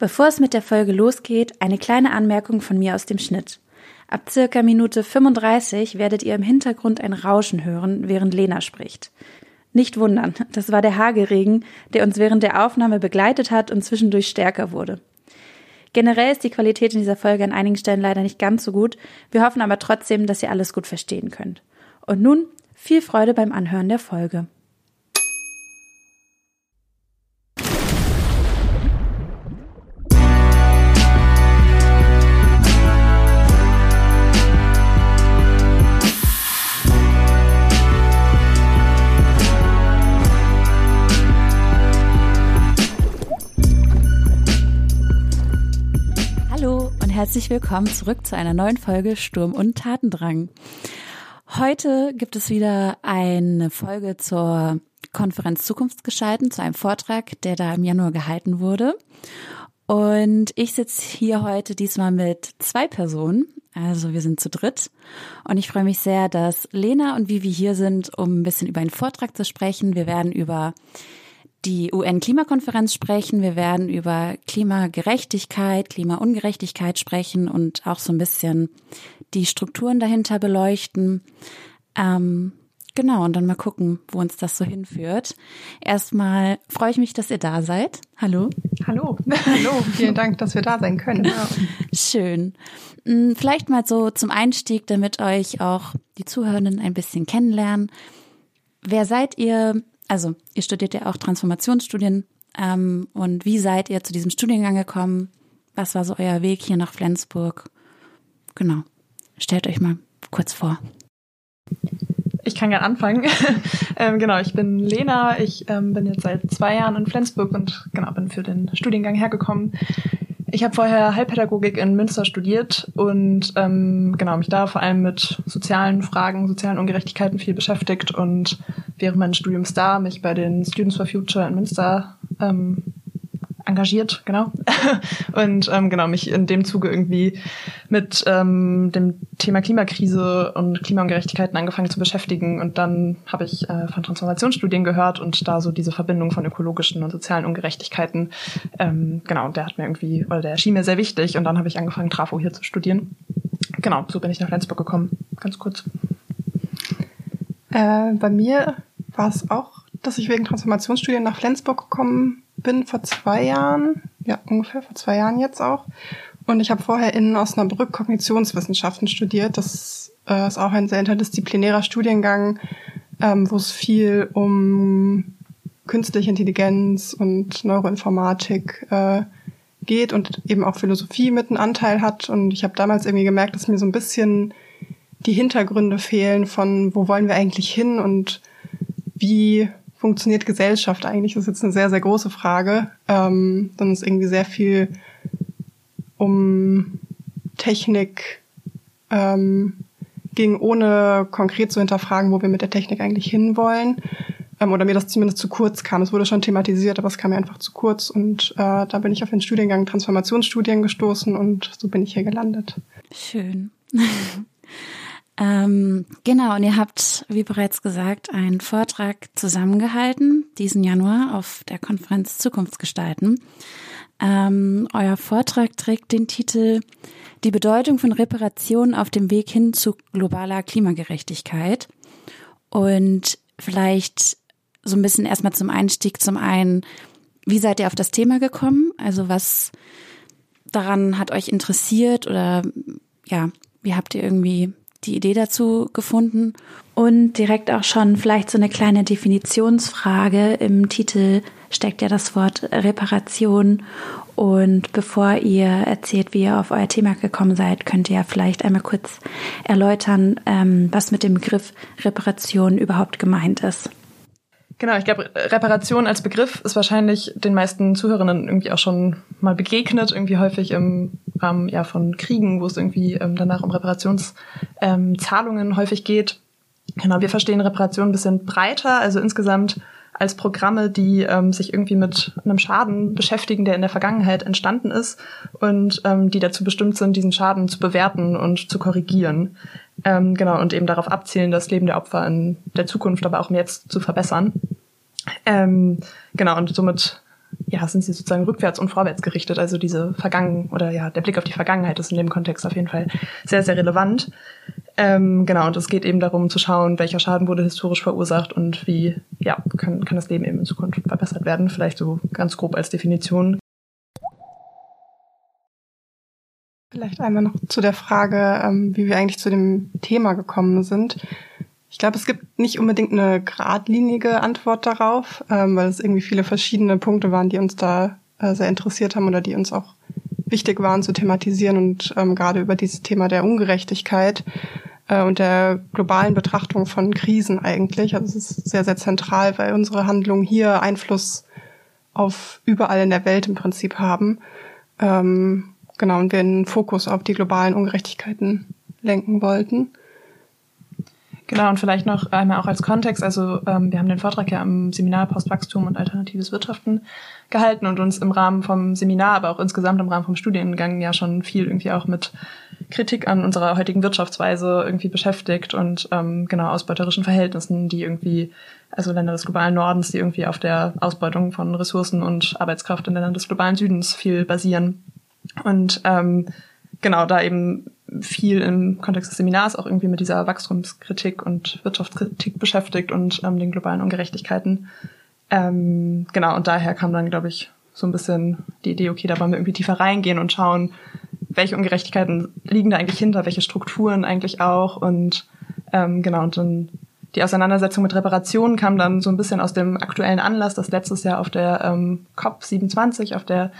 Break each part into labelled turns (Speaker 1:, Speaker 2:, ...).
Speaker 1: Bevor es mit der Folge losgeht, eine kleine Anmerkung von mir aus dem Schnitt. Ab circa Minute 35 werdet ihr im Hintergrund ein Rauschen hören, während Lena spricht. Nicht wundern, das war der Hagelregen, der uns während der Aufnahme begleitet hat und zwischendurch stärker wurde. Generell ist die Qualität in dieser Folge an einigen Stellen leider nicht ganz so gut. Wir hoffen aber trotzdem, dass ihr alles gut verstehen könnt. Und nun viel Freude beim Anhören der Folge. Herzlich willkommen zurück zu einer neuen Folge Sturm und Tatendrang. Heute gibt es wieder eine Folge zur Konferenz Zukunftsgestalten, zu einem Vortrag, der da im Januar gehalten wurde. Und ich sitze hier heute diesmal mit zwei Personen. Also wir sind zu dritt. Und ich freue mich sehr, dass Lena und Vivi hier sind, um ein bisschen über einen Vortrag zu sprechen. Wir werden über die UN-Klimakonferenz sprechen. Wir werden über Klimagerechtigkeit, Klimaungerechtigkeit sprechen und auch so ein bisschen die Strukturen dahinter beleuchten. Ähm, genau, und dann mal gucken, wo uns das so hinführt. Erstmal freue ich mich, dass ihr da seid. Hallo.
Speaker 2: Hallo. Hallo. Vielen Dank, dass wir da sein können. Ja.
Speaker 1: Schön. Hm, vielleicht mal so zum Einstieg, damit euch auch die Zuhörenden ein bisschen kennenlernen. Wer seid ihr? Also ihr studiert ja auch Transformationsstudien. Ähm, und wie seid ihr zu diesem Studiengang gekommen? Was war so euer Weg hier nach Flensburg? Genau. Stellt euch mal kurz vor.
Speaker 2: Ich kann gerne anfangen. ähm, genau, ich bin Lena. Ich ähm, bin jetzt seit zwei Jahren in Flensburg und genau bin für den Studiengang hergekommen. Ich habe vorher Heilpädagogik in Münster studiert und ähm, genau mich da vor allem mit sozialen Fragen, sozialen Ungerechtigkeiten viel beschäftigt und während meines Studiums da mich bei den Students for Future in Münster ähm, engagiert, genau. und ähm, genau, mich in dem Zuge irgendwie mit ähm, dem Thema Klimakrise und Klimaungerechtigkeiten angefangen zu beschäftigen. Und dann habe ich äh, von Transformationsstudien gehört und da so diese Verbindung von ökologischen und sozialen Ungerechtigkeiten, ähm, genau, der hat mir irgendwie, oder der erschien mir sehr wichtig. Und dann habe ich angefangen, Trafo hier zu studieren. Genau, so bin ich nach Flensburg gekommen. Ganz kurz.
Speaker 3: Äh, bei mir war es auch, dass ich wegen Transformationsstudien nach Flensburg gekommen bin vor zwei Jahren, ja ungefähr vor zwei Jahren jetzt auch. Und ich habe vorher in Osnabrück Kognitionswissenschaften studiert. Das äh, ist auch ein sehr interdisziplinärer Studiengang, ähm, wo es viel um künstliche Intelligenz und Neuroinformatik äh, geht und eben auch Philosophie mit einem Anteil hat. Und ich habe damals irgendwie gemerkt, dass mir so ein bisschen die Hintergründe fehlen von, wo wollen wir eigentlich hin und wie funktioniert Gesellschaft eigentlich? Das ist jetzt eine sehr, sehr große Frage. Ähm, dann ist irgendwie sehr viel um Technik ähm, ging, ohne konkret zu hinterfragen, wo wir mit der Technik eigentlich hinwollen. Ähm, oder mir das zumindest zu kurz kam. Es wurde schon thematisiert, aber es kam mir einfach zu kurz. Und äh, da bin ich auf den Studiengang Transformationsstudien gestoßen und so bin ich hier gelandet.
Speaker 1: Schön. Ähm, genau, und ihr habt, wie bereits gesagt, einen Vortrag zusammengehalten diesen Januar auf der Konferenz Zukunftsgestalten. Ähm, euer Vortrag trägt den Titel Die Bedeutung von Reparation auf dem Weg hin zu globaler Klimagerechtigkeit. Und vielleicht so ein bisschen erstmal zum Einstieg zum einen, wie seid ihr auf das Thema gekommen? Also was daran hat euch interessiert oder ja, wie habt ihr irgendwie die Idee dazu gefunden. Und direkt auch schon vielleicht so eine kleine Definitionsfrage. Im Titel steckt ja das Wort Reparation. Und bevor ihr erzählt, wie ihr auf euer Thema gekommen seid, könnt ihr ja vielleicht einmal kurz erläutern, ähm, was mit dem Begriff Reparation überhaupt gemeint ist.
Speaker 2: Genau, ich glaube, Reparation als Begriff ist wahrscheinlich den meisten Zuhörerinnen irgendwie auch schon mal begegnet, irgendwie häufig im Rahmen ja, von Kriegen, wo es irgendwie ähm, danach um Reparationszahlungen ähm, häufig geht. Genau, wir verstehen Reparation ein bisschen breiter, also insgesamt als Programme, die ähm, sich irgendwie mit einem Schaden beschäftigen, der in der Vergangenheit entstanden ist und ähm, die dazu bestimmt sind, diesen Schaden zu bewerten und zu korrigieren. Ähm, genau, und eben darauf abzielen, das Leben der Opfer in der Zukunft, aber auch im Jetzt zu verbessern. Ähm, genau, und somit ja, sind sie sozusagen rückwärts und vorwärts gerichtet. Also diese Vergangen oder ja, der Blick auf die Vergangenheit ist in dem Kontext auf jeden Fall sehr, sehr relevant. Ähm, genau, und es geht eben darum zu schauen, welcher Schaden wurde historisch verursacht und wie, ja, kann, kann das Leben eben in Zukunft verbessert werden. Vielleicht so ganz grob als Definition.
Speaker 3: Vielleicht einmal noch zu der Frage, ähm, wie wir eigentlich zu dem Thema gekommen sind. Ich glaube, es gibt nicht unbedingt eine geradlinige Antwort darauf, ähm, weil es irgendwie viele verschiedene Punkte waren, die uns da äh, sehr interessiert haben oder die uns auch wichtig waren zu thematisieren und ähm, gerade über dieses Thema der Ungerechtigkeit äh, und der globalen Betrachtung von Krisen eigentlich. Also es ist sehr, sehr zentral, weil unsere Handlungen hier Einfluss auf überall in der Welt im Prinzip haben. Genau, und wir einen Fokus auf die globalen Ungerechtigkeiten lenken wollten.
Speaker 2: Genau, und vielleicht noch einmal auch als Kontext, also ähm, wir haben den Vortrag ja am Seminar Postwachstum und alternatives Wirtschaften gehalten und uns im Rahmen vom Seminar, aber auch insgesamt im Rahmen vom Studiengang ja schon viel irgendwie auch mit Kritik an unserer heutigen Wirtschaftsweise irgendwie beschäftigt und ähm, genau ausbeuterischen Verhältnissen, die irgendwie, also Länder des globalen Nordens, die irgendwie auf der Ausbeutung von Ressourcen und Arbeitskraft in Ländern des globalen Südens viel basieren. Und ähm, genau, da eben viel im Kontext des Seminars auch irgendwie mit dieser Wachstumskritik und Wirtschaftskritik beschäftigt und ähm, den globalen Ungerechtigkeiten. Ähm, genau, und daher kam dann, glaube ich, so ein bisschen die Idee, okay, da wollen wir irgendwie tiefer reingehen und schauen, welche Ungerechtigkeiten liegen da eigentlich hinter, welche Strukturen eigentlich auch und ähm, genau, und dann die Auseinandersetzung mit Reparationen kam dann so ein bisschen aus dem aktuellen Anlass, dass letztes Jahr auf der ähm, COP27, auf der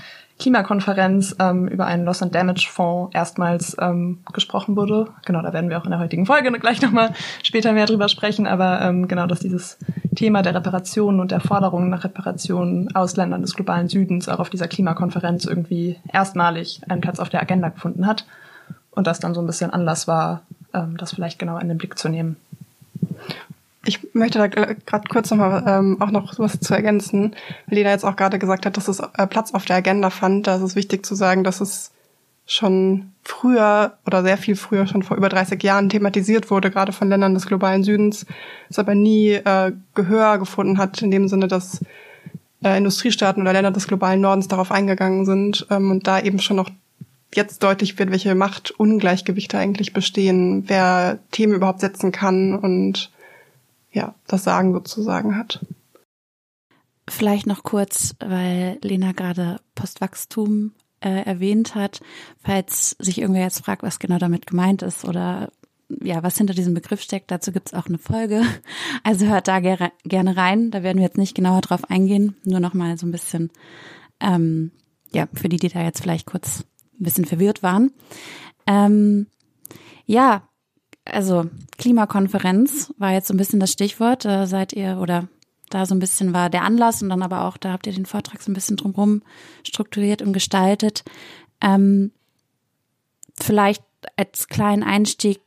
Speaker 2: Klimakonferenz ähm, über einen Loss and Damage Fonds erstmals ähm, gesprochen wurde. Genau, da werden wir auch in der heutigen Folge gleich nochmal später mehr drüber sprechen. Aber ähm, genau, dass dieses Thema der Reparationen und der Forderungen nach Reparationen aus Ländern des globalen Südens auch auf dieser Klimakonferenz irgendwie erstmalig einen Platz auf der Agenda gefunden hat. Und das dann so ein bisschen Anlass war, ähm, das vielleicht genau in den Blick zu nehmen.
Speaker 3: Ich möchte da gerade kurz nochmal ähm, auch noch was zu ergänzen. Lena jetzt auch gerade gesagt hat, dass es äh, Platz auf der Agenda fand. Da ist es wichtig zu sagen, dass es schon früher oder sehr viel früher, schon vor über 30 Jahren thematisiert wurde, gerade von Ländern des globalen Südens, es aber nie äh, Gehör gefunden hat, in dem Sinne, dass äh, Industriestaaten oder Länder des globalen Nordens darauf eingegangen sind ähm, und da eben schon noch jetzt deutlich wird, welche Machtungleichgewichte eigentlich bestehen, wer Themen überhaupt setzen kann und ja, das Sagen sozusagen hat.
Speaker 1: Vielleicht noch kurz, weil Lena gerade Postwachstum äh, erwähnt hat, falls sich irgendwer jetzt fragt, was genau damit gemeint ist oder ja, was hinter diesem Begriff steckt, dazu gibt's auch eine Folge. Also hört da ger gerne rein. Da werden wir jetzt nicht genauer drauf eingehen, nur noch mal so ein bisschen, ähm, ja, für die, die da jetzt vielleicht kurz ein bisschen verwirrt waren. Ähm, ja, also Klimakonferenz war jetzt so ein bisschen das Stichwort. Da seid ihr oder da so ein bisschen war der Anlass und dann aber auch, da habt ihr den Vortrag so ein bisschen drumherum strukturiert und gestaltet. Ähm, vielleicht als kleinen Einstieg,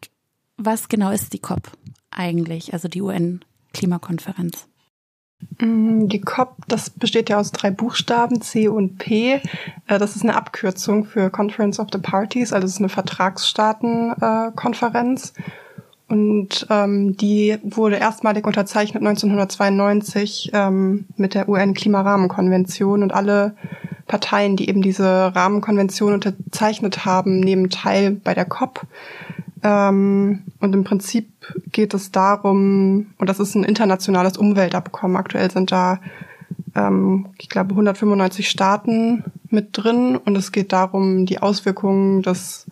Speaker 1: was genau ist die COP eigentlich, also die UN-Klimakonferenz?
Speaker 3: Mm, die COP, das besteht ja aus drei Buchstaben, C und P. Äh, das ist eine Abkürzung für Conference of the Parties, also es ist eine Vertragsstaatenkonferenz. Und ähm, die wurde erstmalig unterzeichnet 1992 ähm, mit der UN-Klimarahmenkonvention und alle Parteien, die eben diese Rahmenkonvention unterzeichnet haben, nehmen teil bei der COP. Ähm, und im Prinzip geht es darum, und das ist ein internationales Umweltabkommen. Aktuell sind da, ähm, ich glaube, 195 Staaten mit drin. Und es geht darum, die Auswirkungen des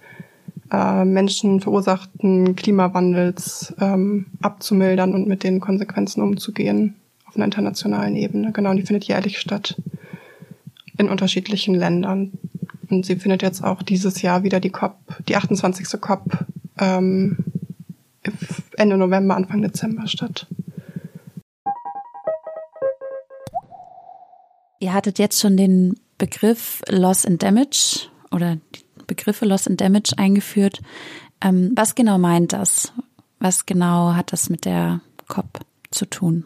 Speaker 3: äh, menschenverursachten Klimawandels ähm, abzumildern und mit den Konsequenzen umzugehen auf einer internationalen Ebene. Genau, und die findet jährlich statt in unterschiedlichen Ländern. Und sie findet jetzt auch dieses Jahr wieder die COP, die 28. COP ähm, Ende November, Anfang Dezember statt.
Speaker 1: Ihr hattet jetzt schon den Begriff Loss and Damage oder die Begriffe Loss and Damage eingeführt. Ähm, was genau meint das? Was genau hat das mit der COP zu tun?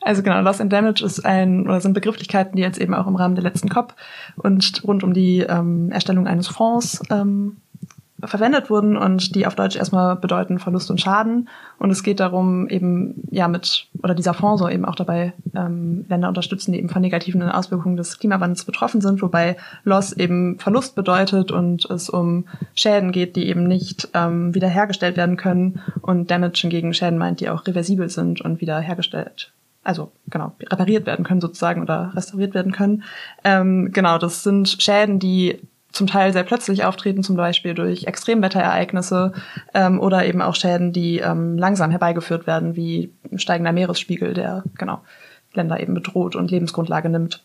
Speaker 2: Also genau, Loss and Damage ist ein oder sind Begrifflichkeiten, die jetzt eben auch im Rahmen der letzten COP und rund um die ähm, Erstellung eines Fonds ähm, verwendet wurden und die auf Deutsch erstmal bedeuten Verlust und Schaden. Und es geht darum, eben ja mit, oder dieser Fonds soll eben auch dabei ähm, Länder unterstützen, die eben von negativen Auswirkungen des Klimawandels betroffen sind, wobei Loss eben Verlust bedeutet und es um Schäden geht, die eben nicht ähm, wiederhergestellt werden können und Damage hingegen Schäden meint, die auch reversibel sind und wiederhergestellt also genau, repariert werden können sozusagen oder restauriert werden können. Ähm, genau, das sind Schäden, die zum Teil sehr plötzlich auftreten, zum Beispiel durch Extremwetterereignisse ähm, oder eben auch Schäden, die ähm, langsam herbeigeführt werden, wie steigender Meeresspiegel, der genau Länder eben bedroht und Lebensgrundlage nimmt.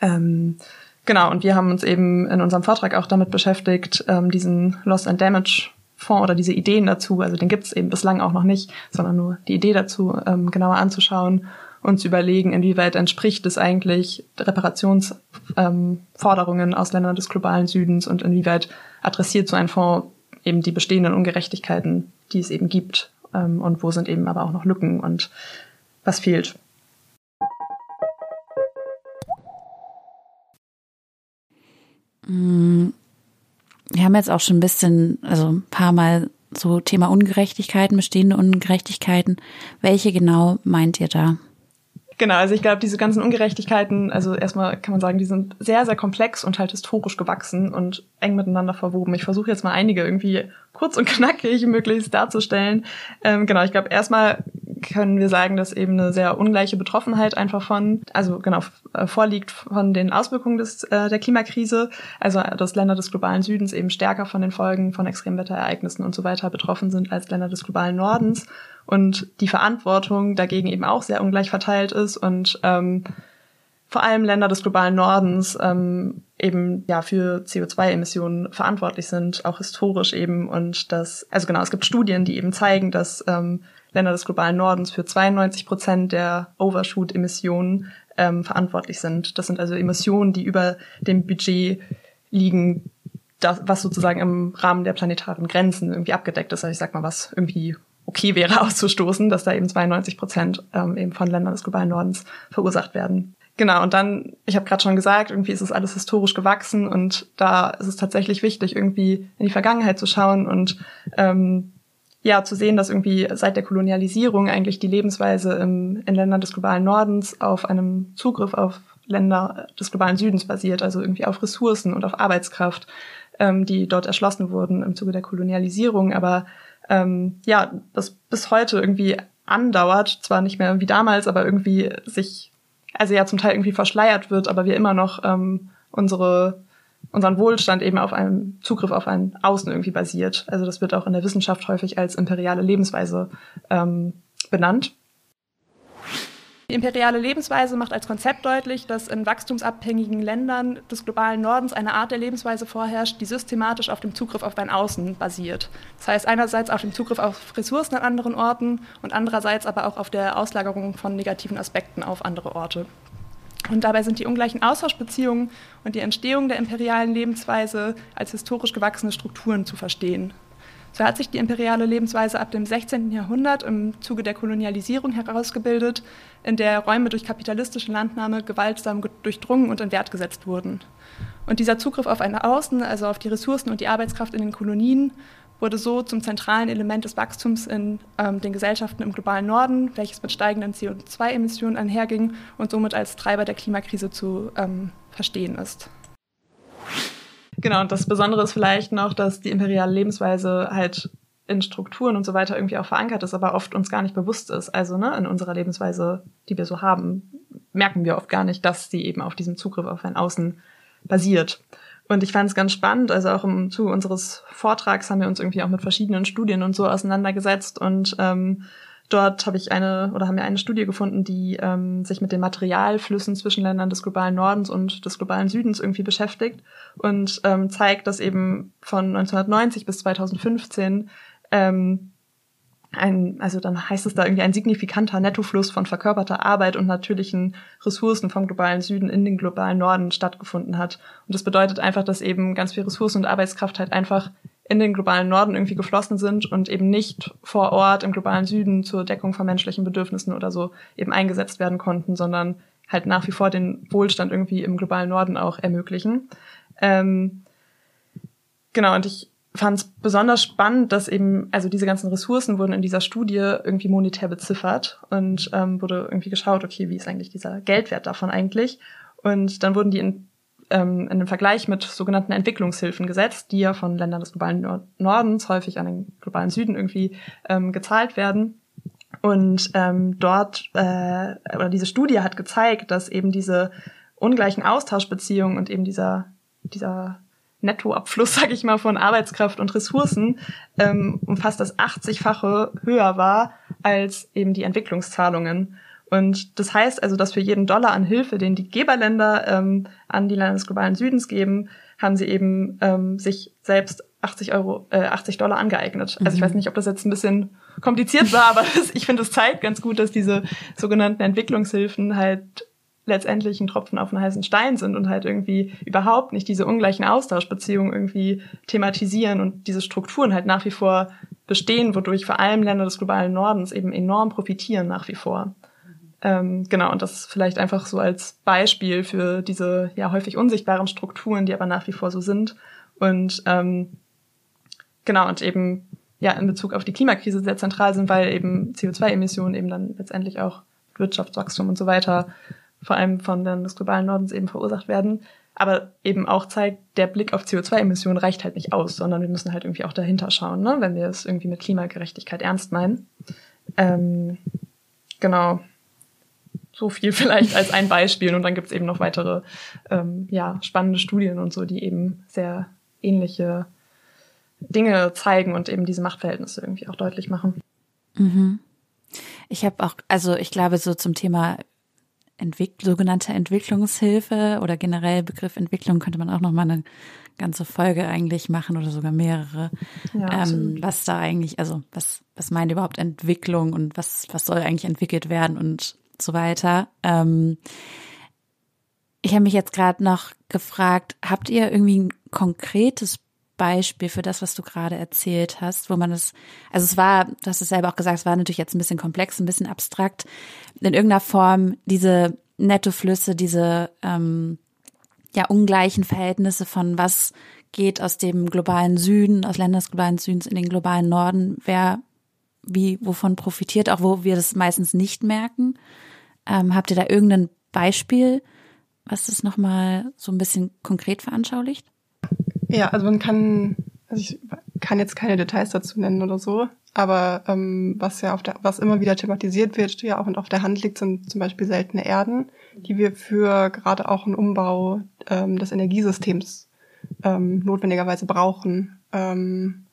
Speaker 2: Ähm, genau, und wir haben uns eben in unserem Vortrag auch damit beschäftigt, ähm, diesen Loss and Damage Fonds oder diese Ideen dazu, also den gibt es eben bislang auch noch nicht, sondern nur die Idee dazu ähm, genauer anzuschauen und zu überlegen, inwieweit entspricht es eigentlich Reparationsforderungen ähm, aus Ländern des globalen Südens und inwieweit adressiert so ein Fonds eben die bestehenden Ungerechtigkeiten, die es eben gibt ähm, und wo sind eben aber auch noch Lücken und was fehlt.
Speaker 1: Mm, wir haben jetzt auch schon ein bisschen, also ein paar Mal so Thema Ungerechtigkeiten, bestehende Ungerechtigkeiten. Welche genau meint ihr da?
Speaker 2: Genau, also ich glaube, diese ganzen Ungerechtigkeiten, also erstmal kann man sagen, die sind sehr, sehr komplex und halt historisch gewachsen und eng miteinander verwoben. Ich versuche jetzt mal einige irgendwie kurz und knackig möglichst darzustellen. Ähm, genau, ich glaube, erstmal können wir sagen, dass eben eine sehr ungleiche Betroffenheit einfach von, also genau, äh, vorliegt von den Auswirkungen des, äh, der Klimakrise. Also, dass Länder des globalen Südens eben stärker von den Folgen von Extremwetterereignissen und so weiter betroffen sind als Länder des globalen Nordens und die Verantwortung dagegen eben auch sehr ungleich verteilt ist und ähm, vor allem Länder des globalen Nordens ähm, eben ja für CO2-Emissionen verantwortlich sind, auch historisch eben und das, also genau, es gibt Studien, die eben zeigen, dass ähm, Länder des globalen Nordens für 92 Prozent der Overshoot-Emissionen ähm, verantwortlich sind. Das sind also Emissionen, die über dem Budget liegen, das, was sozusagen im Rahmen der planetaren Grenzen irgendwie abgedeckt ist. Also ich sag mal, was irgendwie okay wäre auszustoßen, dass da eben 92 Prozent ähm, eben von Ländern des globalen Nordens verursacht werden. Genau, und dann, ich habe gerade schon gesagt, irgendwie ist es alles historisch gewachsen und da ist es tatsächlich wichtig, irgendwie in die Vergangenheit zu schauen und ähm, ja, zu sehen, dass irgendwie seit der Kolonialisierung eigentlich die Lebensweise im, in Ländern des globalen Nordens auf einem Zugriff auf Länder des globalen Südens basiert, also irgendwie auf Ressourcen und auf Arbeitskraft, ähm, die dort erschlossen wurden im Zuge der Kolonialisierung, aber ähm, ja, das bis heute irgendwie andauert, zwar nicht mehr wie damals, aber irgendwie sich, also ja zum Teil irgendwie verschleiert wird, aber wir immer noch ähm, unsere unseren Wohlstand eben auf einem Zugriff auf ein Außen irgendwie basiert. Also das wird auch in der Wissenschaft häufig als imperiale Lebensweise ähm, benannt. Die imperiale Lebensweise macht als Konzept deutlich, dass in wachstumsabhängigen Ländern des globalen Nordens eine Art der Lebensweise vorherrscht, die systematisch auf dem Zugriff auf ein Außen basiert. Das heißt einerseits auf dem Zugriff auf Ressourcen an anderen Orten und andererseits aber auch auf der Auslagerung von negativen Aspekten auf andere Orte. Und dabei sind die ungleichen Austauschbeziehungen und die Entstehung der imperialen Lebensweise als historisch gewachsene Strukturen zu verstehen. So hat sich die imperiale Lebensweise ab dem 16. Jahrhundert im Zuge der Kolonialisierung herausgebildet, in der Räume durch kapitalistische Landnahme gewaltsam durchdrungen und in Wert gesetzt wurden. Und dieser Zugriff auf eine Außen, also auf die Ressourcen und die Arbeitskraft in den Kolonien, wurde so zum zentralen Element des Wachstums in ähm, den Gesellschaften im globalen Norden, welches mit steigenden CO2-Emissionen einherging und somit als Treiber der Klimakrise zu ähm, verstehen ist. Genau, und das Besondere ist vielleicht noch, dass die imperiale Lebensweise halt in Strukturen und so weiter irgendwie auch verankert ist, aber oft uns gar nicht bewusst ist. Also ne, in unserer Lebensweise, die wir so haben, merken wir oft gar nicht, dass sie eben auf diesem Zugriff auf ein Außen basiert. Und ich fand es ganz spannend, also auch im Zuge unseres Vortrags haben wir uns irgendwie auch mit verschiedenen Studien und so auseinandergesetzt und ähm, dort habe ich eine oder haben wir eine Studie gefunden, die ähm, sich mit den Materialflüssen zwischen Ländern des globalen Nordens und des globalen Südens irgendwie beschäftigt und ähm, zeigt, dass eben von 1990 bis 2015 ähm, ein, also dann heißt es da irgendwie ein signifikanter Nettofluss von verkörperter Arbeit und natürlichen Ressourcen vom globalen Süden in den globalen Norden stattgefunden hat. Und das bedeutet einfach, dass eben ganz viel Ressourcen und Arbeitskraft halt einfach in den globalen Norden irgendwie geflossen sind und eben nicht vor Ort im globalen Süden zur Deckung von menschlichen Bedürfnissen oder so eben eingesetzt werden konnten, sondern halt nach wie vor den Wohlstand irgendwie im globalen Norden auch ermöglichen. Ähm, genau, und ich fand es besonders spannend, dass eben, also diese ganzen Ressourcen wurden in dieser Studie irgendwie monetär beziffert und ähm, wurde irgendwie geschaut, okay, wie ist eigentlich dieser Geldwert davon eigentlich? Und dann wurden die in, ähm, in den Vergleich mit sogenannten Entwicklungshilfen gesetzt, die ja von Ländern des globalen Nordens häufig an den globalen Süden irgendwie ähm, gezahlt werden. Und ähm, dort, äh, oder diese Studie hat gezeigt, dass eben diese ungleichen Austauschbeziehungen und eben dieser, dieser Nettoabfluss, sag ich mal, von Arbeitskraft und Ressourcen ähm, um fast das 80-fache höher war als eben die Entwicklungszahlungen. Und das heißt also, dass für jeden Dollar an Hilfe, den die Geberländer ähm, an die Länder des globalen Südens geben, haben sie eben ähm, sich selbst 80 Euro, äh, 80 Dollar angeeignet. Also ich mhm. weiß nicht, ob das jetzt ein bisschen kompliziert war, aber ich finde, es zeigt ganz gut, dass diese sogenannten Entwicklungshilfen halt letztendlich ein Tropfen auf einen heißen Stein sind und halt irgendwie überhaupt nicht diese ungleichen Austauschbeziehungen irgendwie thematisieren und diese Strukturen halt nach wie vor bestehen, wodurch vor allem Länder des globalen Nordens eben enorm profitieren nach wie vor. Ähm, genau, und das vielleicht einfach so als Beispiel für diese ja häufig unsichtbaren Strukturen, die aber nach wie vor so sind. Und ähm, genau, und eben ja in Bezug auf die Klimakrise sehr zentral sind, weil eben CO2-Emissionen eben dann letztendlich auch Wirtschaftswachstum und so weiter vor allem von Ländern des globalen Nordens eben verursacht werden. Aber eben auch zeigt, der Blick auf CO2-Emissionen reicht halt nicht aus, sondern wir müssen halt irgendwie auch dahinter schauen, ne? wenn wir es irgendwie mit Klimagerechtigkeit ernst meinen. Ähm, genau. So viel vielleicht als ein Beispiel. Und dann gibt es eben noch weitere ähm, ja, spannende Studien und so, die eben sehr ähnliche Dinge zeigen und eben diese Machtverhältnisse irgendwie auch deutlich machen.
Speaker 1: Mhm. Ich habe auch, also ich glaube, so zum Thema Entwick sogenannte Entwicklungshilfe oder generell Begriff Entwicklung könnte man auch noch mal eine ganze Folge eigentlich machen oder sogar mehrere. Ja, ähm, was da eigentlich, also was, was meint überhaupt Entwicklung und was, was soll eigentlich entwickelt werden und so weiter. Ähm, ich habe mich jetzt gerade noch gefragt, habt ihr irgendwie ein konkretes Beispiel für das, was du gerade erzählt hast, wo man es, also es war, du hast es selber auch gesagt, es war natürlich jetzt ein bisschen komplex, ein bisschen abstrakt, in irgendeiner Form diese Nettoflüsse, diese ähm, ja ungleichen Verhältnisse von was geht aus dem globalen Süden, aus Ländern des globalen Südens in den globalen Norden, wer wie wovon profitiert, auch wo wir das meistens nicht merken. Ähm, habt ihr da irgendein Beispiel, was das nochmal so ein bisschen konkret veranschaulicht?
Speaker 3: Ja, also man kann, also ich kann jetzt keine Details dazu nennen oder so, aber ähm, was ja auf der, was immer wieder thematisiert wird, ja auch und auf der Hand liegt, sind zum Beispiel seltene Erden, die wir für gerade auch einen Umbau ähm, des Energiesystems ähm, notwendigerweise brauchen. Ähm,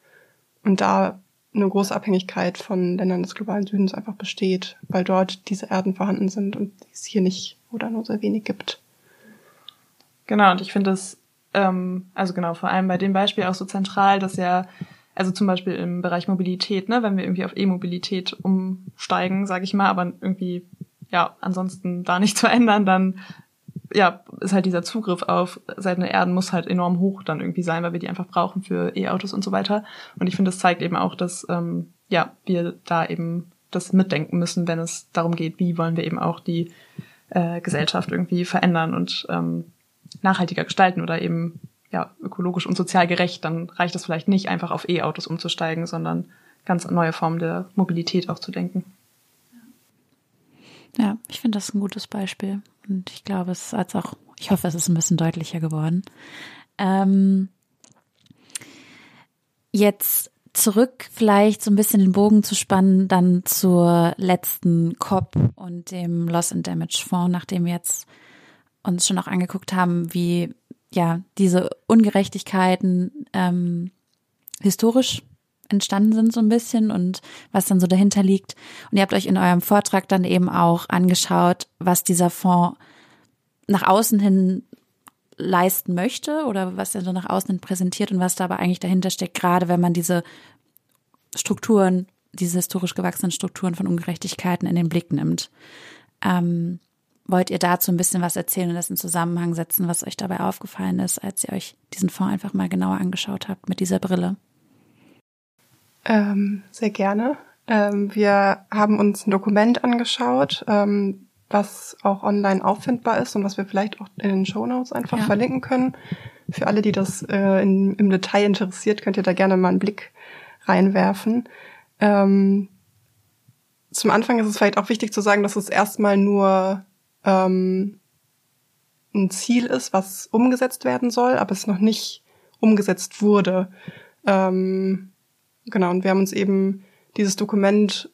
Speaker 3: und da eine große Abhängigkeit von Ländern des globalen Südens einfach besteht, weil dort diese Erden vorhanden sind und es hier nicht oder nur sehr wenig gibt.
Speaker 2: Genau, und ich finde es ähm, also genau, vor allem bei dem Beispiel auch so zentral, dass ja, also zum Beispiel im Bereich Mobilität, ne, wenn wir irgendwie auf E-Mobilität umsteigen, sage ich mal, aber irgendwie ja ansonsten da nichts verändern, dann ja, ist halt dieser Zugriff auf seltene Erden muss halt enorm hoch dann irgendwie sein, weil wir die einfach brauchen für E-Autos und so weiter. Und ich finde, das zeigt eben auch, dass ähm, ja wir da eben das mitdenken müssen, wenn es darum geht, wie wollen wir eben auch die äh, Gesellschaft irgendwie verändern und ähm, nachhaltiger gestalten oder eben ja, ökologisch und sozial gerecht, dann reicht es vielleicht nicht, einfach auf E-Autos umzusteigen, sondern ganz neue Formen der Mobilität auch zu denken.
Speaker 1: Ja, ich finde das ein gutes Beispiel. Und ich glaube, es als auch, ich hoffe, es ist ein bisschen deutlicher geworden. Ähm, jetzt zurück vielleicht so ein bisschen den Bogen zu spannen, dann zur letzten COP und dem Loss and Damage Fonds, nachdem wir jetzt uns schon auch angeguckt haben, wie ja diese Ungerechtigkeiten ähm, historisch entstanden sind so ein bisschen und was dann so dahinter liegt. Und ihr habt euch in eurem Vortrag dann eben auch angeschaut, was dieser Fonds nach außen hin leisten möchte oder was er so nach außen hin präsentiert und was da aber eigentlich dahinter steckt, gerade wenn man diese Strukturen, diese historisch gewachsenen Strukturen von Ungerechtigkeiten in den Blick nimmt. Ähm, wollt ihr dazu ein bisschen was erzählen und das in Zusammenhang setzen, was euch dabei aufgefallen ist, als ihr euch diesen Fonds einfach mal genauer angeschaut habt mit dieser Brille?
Speaker 3: Ähm, sehr gerne. Ähm, wir haben uns ein Dokument angeschaut, ähm, was auch online auffindbar ist und was wir vielleicht auch in den Show Notes einfach ja. verlinken können. Für alle, die das äh, in, im Detail interessiert, könnt ihr da gerne mal einen Blick reinwerfen. Ähm, zum Anfang ist es vielleicht auch wichtig zu sagen, dass es erstmal nur ähm, ein Ziel ist, was umgesetzt werden soll, aber es noch nicht umgesetzt wurde. Ähm, genau, und wir haben uns eben dieses Dokument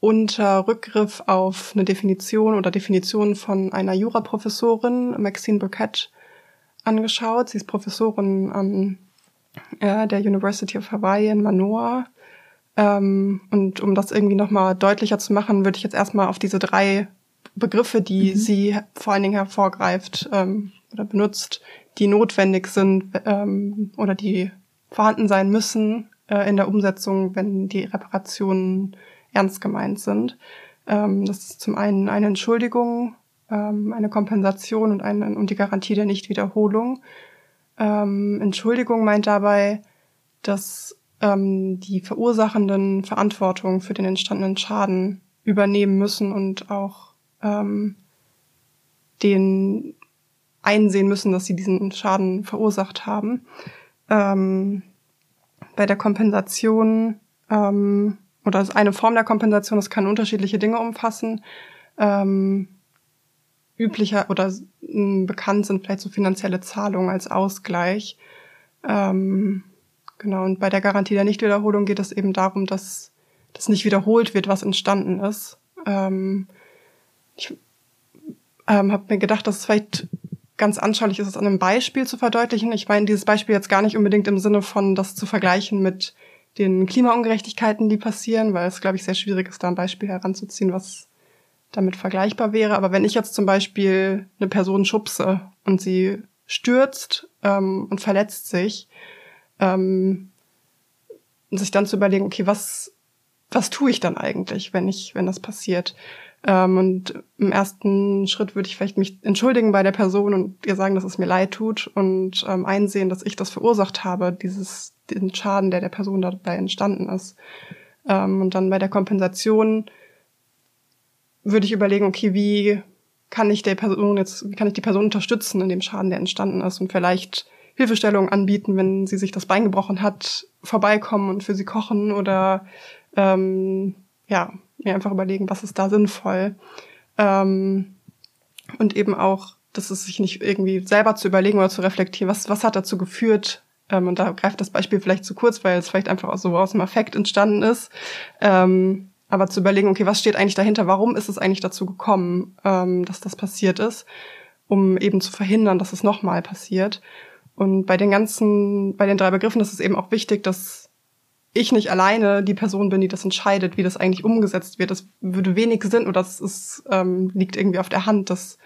Speaker 3: unter Rückgriff auf eine Definition oder Definition von einer Juraprofessorin, Maxine Burkett, angeschaut. Sie ist Professorin an äh, der University of Hawaii in Manoa. Ähm, und um das irgendwie nochmal deutlicher zu machen, würde ich jetzt erstmal auf diese drei Begriffe, die mhm. sie vor allen Dingen hervorgreift ähm, oder benutzt, die notwendig sind ähm, oder die vorhanden sein müssen äh, in der Umsetzung, wenn die Reparationen ernst gemeint sind. Ähm, das ist zum einen eine Entschuldigung, ähm, eine Kompensation und, eine, und die Garantie der Nichtwiederholung. Ähm, Entschuldigung meint dabei, dass ähm, die Verursachenden Verantwortung für den entstandenen Schaden übernehmen müssen und auch ähm, den einsehen müssen, dass sie diesen Schaden verursacht haben. Ähm, bei der Kompensation ähm, oder ist eine Form der Kompensation, das kann unterschiedliche Dinge umfassen. Ähm, üblicher oder bekannt sind vielleicht so finanzielle Zahlungen als Ausgleich. Ähm, genau, und bei der Garantie der Nichtwiederholung geht es eben darum, dass das nicht wiederholt wird, was entstanden ist. Ähm, ich ähm, habe mir gedacht, dass es vielleicht ganz anschaulich ist, es an einem Beispiel zu verdeutlichen. Ich meine dieses Beispiel jetzt gar nicht unbedingt im Sinne von das zu vergleichen mit den Klimaungerechtigkeiten, die passieren, weil es, glaube ich, sehr schwierig ist, da ein Beispiel heranzuziehen, was damit vergleichbar wäre. Aber wenn ich jetzt zum Beispiel eine Person schubse und sie stürzt ähm, und verletzt sich, ähm, und sich dann zu überlegen, okay, was, was tue ich dann eigentlich, wenn ich, wenn das passiert? Ähm, und im ersten Schritt würde ich vielleicht mich entschuldigen bei der Person und ihr sagen, dass es mir leid tut und ähm, einsehen, dass ich das verursacht habe, dieses, den Schaden, der der Person dabei entstanden ist. Ähm, und dann bei der Kompensation würde ich überlegen, okay, wie kann ich der Person jetzt, wie kann ich die Person unterstützen in dem Schaden, der entstanden ist und vielleicht Hilfestellung anbieten, wenn sie sich das Bein gebrochen hat, vorbeikommen und für sie kochen oder ähm, ja, mir einfach überlegen, was ist da sinnvoll. Ähm, und eben auch, dass es sich nicht irgendwie selber zu überlegen oder zu reflektieren, was, was hat dazu geführt, ähm, und da greift das Beispiel vielleicht zu kurz, weil es vielleicht einfach so aus dem Affekt entstanden ist. Ähm, aber zu überlegen, okay, was steht eigentlich dahinter? Warum ist es eigentlich dazu gekommen, ähm, dass das passiert ist? Um eben zu verhindern, dass es nochmal passiert. Und bei den ganzen, bei den drei Begriffen ist es eben auch wichtig, dass ich nicht alleine die Person bin, die das entscheidet, wie das eigentlich umgesetzt wird. Das würde wenig Sinn oder das ist, ähm, liegt irgendwie auf der Hand, dass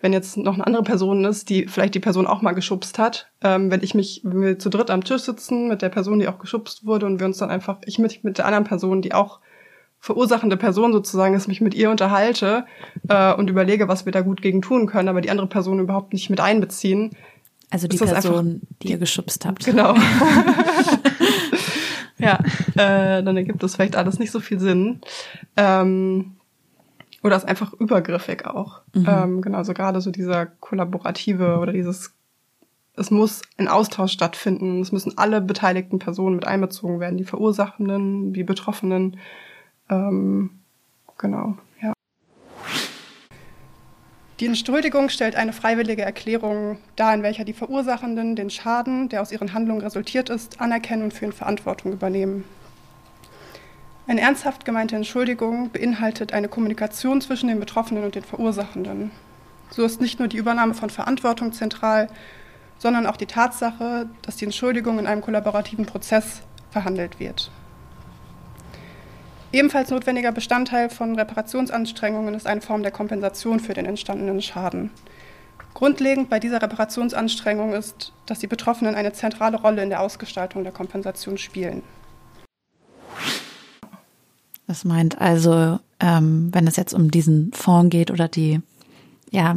Speaker 3: wenn jetzt noch eine andere Person ist, die vielleicht die Person auch mal geschubst hat, ähm, wenn ich mich, wenn wir zu dritt am Tisch sitzen mit der Person, die auch geschubst wurde und wir uns dann einfach, ich mit, mit der anderen Person, die auch verursachende Person sozusagen ist, mich mit ihr unterhalte äh, und überlege, was wir da gut gegen tun können, aber die andere Person überhaupt nicht mit einbeziehen.
Speaker 1: Also die Person, einfach, die ihr geschubst habt.
Speaker 3: Genau. ja, äh, dann ergibt das vielleicht alles nicht so viel Sinn. Ähm, oder ist einfach übergriffig auch. Mhm. Ähm, genau, so gerade so dieser kollaborative oder dieses, es muss ein Austausch stattfinden. Es müssen alle beteiligten Personen mit einbezogen werden, die Verursachenden, die Betroffenen. Ähm, genau. Die Entschuldigung stellt eine freiwillige Erklärung dar, in welcher die Verursachenden den Schaden, der aus ihren Handlungen resultiert ist, anerkennen und für ihn Verantwortung übernehmen. Eine ernsthaft gemeinte Entschuldigung beinhaltet eine Kommunikation zwischen den Betroffenen und den Verursachenden. So ist nicht nur die Übernahme von Verantwortung zentral, sondern auch die Tatsache, dass die Entschuldigung in einem kollaborativen Prozess verhandelt wird. Ebenfalls notwendiger Bestandteil von Reparationsanstrengungen ist eine Form der Kompensation für den entstandenen Schaden. Grundlegend bei dieser Reparationsanstrengung ist, dass die Betroffenen eine zentrale Rolle in der Ausgestaltung der Kompensation spielen.
Speaker 1: Das meint also, ähm, wenn es jetzt um diesen Fonds geht oder die ja,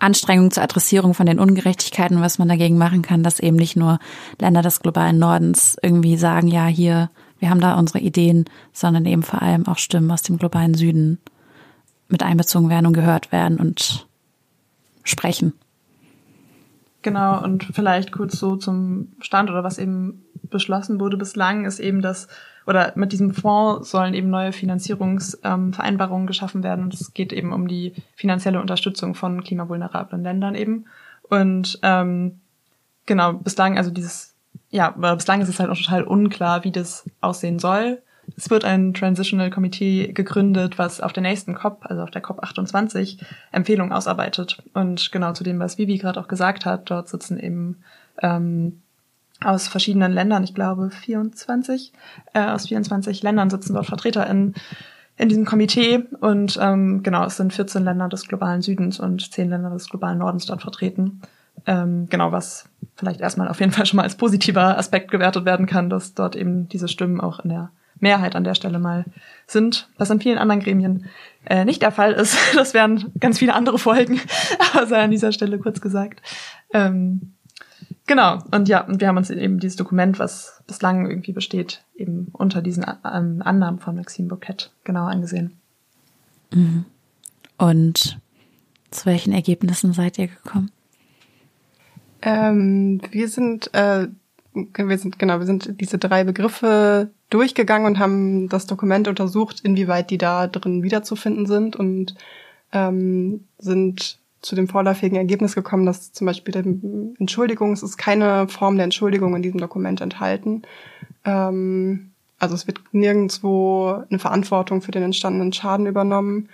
Speaker 1: Anstrengungen zur Adressierung von den Ungerechtigkeiten, was man dagegen machen kann, dass eben nicht nur Länder des globalen Nordens irgendwie sagen, ja, hier wir haben da unsere Ideen, sondern eben vor allem auch Stimmen aus dem globalen Süden mit einbezogen werden und gehört werden und sprechen.
Speaker 2: Genau, und vielleicht kurz so zum Stand oder was eben beschlossen wurde bislang, ist eben, dass, oder mit diesem Fonds sollen eben neue Finanzierungsvereinbarungen ähm, geschaffen werden. Und es geht eben um die finanzielle Unterstützung von klimavulnerablen Ländern eben. Und ähm, genau, bislang, also dieses, ja, bislang ist es halt auch total unklar, wie das aussehen soll. Es wird ein Transitional Committee gegründet, was auf der nächsten COP, also auf der COP 28, Empfehlungen ausarbeitet. Und genau zu dem, was Vivi gerade auch gesagt hat, dort sitzen eben ähm, aus verschiedenen Ländern, ich glaube 24, äh, aus 24 Ländern sitzen dort Vertreter in, in diesem Komitee und ähm, genau, es sind 14 Länder des globalen Südens und 10 Länder des globalen Nordens dort vertreten. Ähm, genau, was vielleicht erstmal auf jeden Fall schon mal als positiver Aspekt gewertet werden kann, dass dort eben diese Stimmen auch in der Mehrheit an der Stelle mal sind, was in vielen anderen Gremien äh, nicht der Fall ist. Das wären ganz viele andere Folgen, aber sei an dieser Stelle kurz gesagt. Ähm, genau, und ja, und wir haben uns eben dieses Dokument, was bislang irgendwie besteht, eben unter diesen ähm, Annahmen von Maxime Bouquet genau angesehen.
Speaker 1: Mhm. Und zu welchen Ergebnissen seid ihr gekommen?
Speaker 3: Ähm, wir sind äh, wir sind, genau, wir sind diese drei Begriffe durchgegangen und haben das Dokument untersucht, inwieweit die da drin wiederzufinden sind und ähm, sind zu dem vorläufigen Ergebnis gekommen, dass zum Beispiel die Entschuldigung, es ist keine Form der Entschuldigung in diesem Dokument enthalten. Ähm, also es wird nirgendwo eine Verantwortung für den entstandenen Schaden übernommen.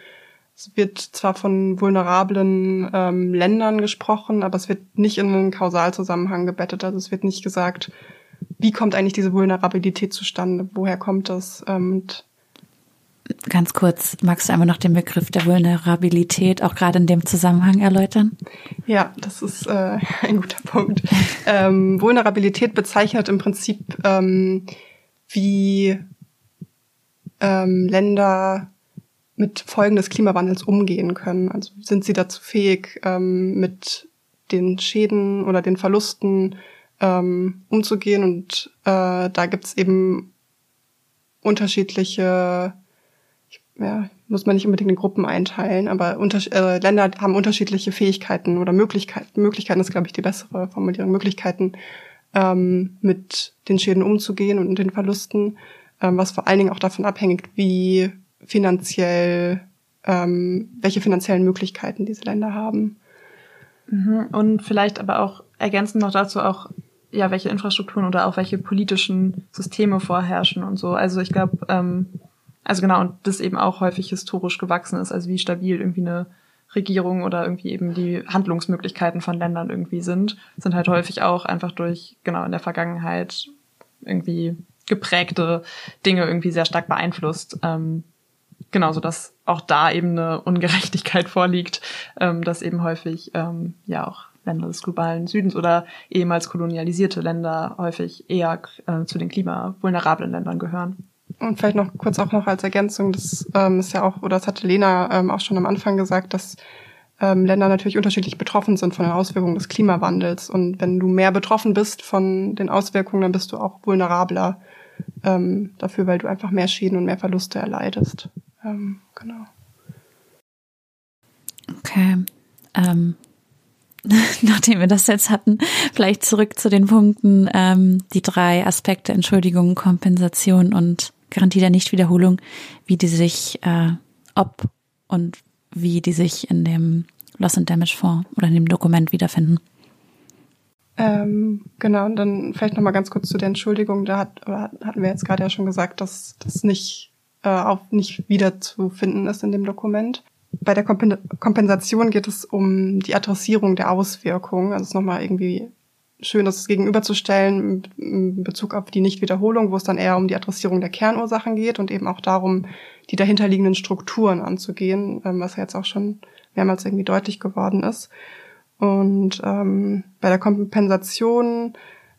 Speaker 3: Es wird zwar von vulnerablen ähm, Ländern gesprochen, aber es wird nicht in einen Kausalzusammenhang gebettet. Also es wird nicht gesagt, wie kommt eigentlich diese Vulnerabilität zustande? Woher kommt das? Ähm, und
Speaker 1: Ganz kurz, magst du einmal noch den Begriff der Vulnerabilität auch gerade in dem Zusammenhang erläutern?
Speaker 3: Ja, das ist äh, ein guter Punkt. ähm, Vulnerabilität bezeichnet im Prinzip, ähm, wie ähm, Länder mit Folgen des Klimawandels umgehen können. Also sind sie dazu fähig, ähm, mit den Schäden oder den Verlusten ähm, umzugehen. Und äh, da gibt's eben unterschiedliche, ja, muss man nicht unbedingt in Gruppen einteilen, aber unter, äh, Länder haben unterschiedliche Fähigkeiten oder Möglichkeiten. Möglichkeiten ist, glaube ich, die bessere Formulierung. Möglichkeiten, ähm, mit den Schäden umzugehen und den Verlusten, ähm, was vor allen Dingen auch davon abhängt, wie finanziell, ähm, welche finanziellen Möglichkeiten diese Länder haben.
Speaker 2: Mhm. Und vielleicht aber auch ergänzend noch dazu auch, ja, welche Infrastrukturen oder auch welche politischen Systeme vorherrschen und so. Also ich glaube, ähm, also genau, und das eben auch häufig historisch gewachsen ist, also wie stabil irgendwie eine Regierung oder irgendwie eben die Handlungsmöglichkeiten von Ländern irgendwie sind, sind halt häufig auch einfach durch, genau, in der Vergangenheit irgendwie geprägte Dinge irgendwie sehr stark beeinflusst. Ähm, genau, so dass auch da eben eine Ungerechtigkeit vorliegt, ähm, dass eben häufig ähm, ja auch Länder des globalen Südens oder ehemals kolonialisierte Länder häufig eher äh, zu den klimavulnerablen Ländern gehören.
Speaker 3: Und vielleicht noch kurz auch noch als Ergänzung, das ähm, ist ja auch, oder das hatte Lena ähm, auch schon am Anfang gesagt, dass ähm, Länder natürlich unterschiedlich betroffen sind von den Auswirkungen des Klimawandels. Und wenn du mehr betroffen bist von den Auswirkungen, dann bist du auch vulnerabler ähm, dafür, weil du einfach mehr Schäden und mehr Verluste erleidest. Ähm, genau.
Speaker 1: Okay. Ähm, nachdem wir das jetzt hatten, vielleicht zurück zu den Punkten, ähm, die drei Aspekte Entschuldigung, Kompensation und Garantie der Nichtwiederholung, wie die sich, äh, ob und wie die sich in dem Loss and Damage Fonds oder in dem Dokument wiederfinden.
Speaker 3: Ähm, genau, und dann vielleicht nochmal ganz kurz zu der Entschuldigung. Da hat, hatten wir jetzt gerade ja schon gesagt, dass das nicht, äh, auch nicht wiederzufinden ist in dem Dokument. Bei der Kompensation geht es um die Adressierung der Auswirkungen. Also es ist nochmal irgendwie schön, das gegenüberzustellen in Bezug auf die Nichtwiederholung, wo es dann eher um die Adressierung der Kernursachen geht und eben auch darum, die dahinterliegenden Strukturen anzugehen, ähm, was ja jetzt auch schon mehrmals irgendwie deutlich geworden ist. Und ähm, bei der Kompensation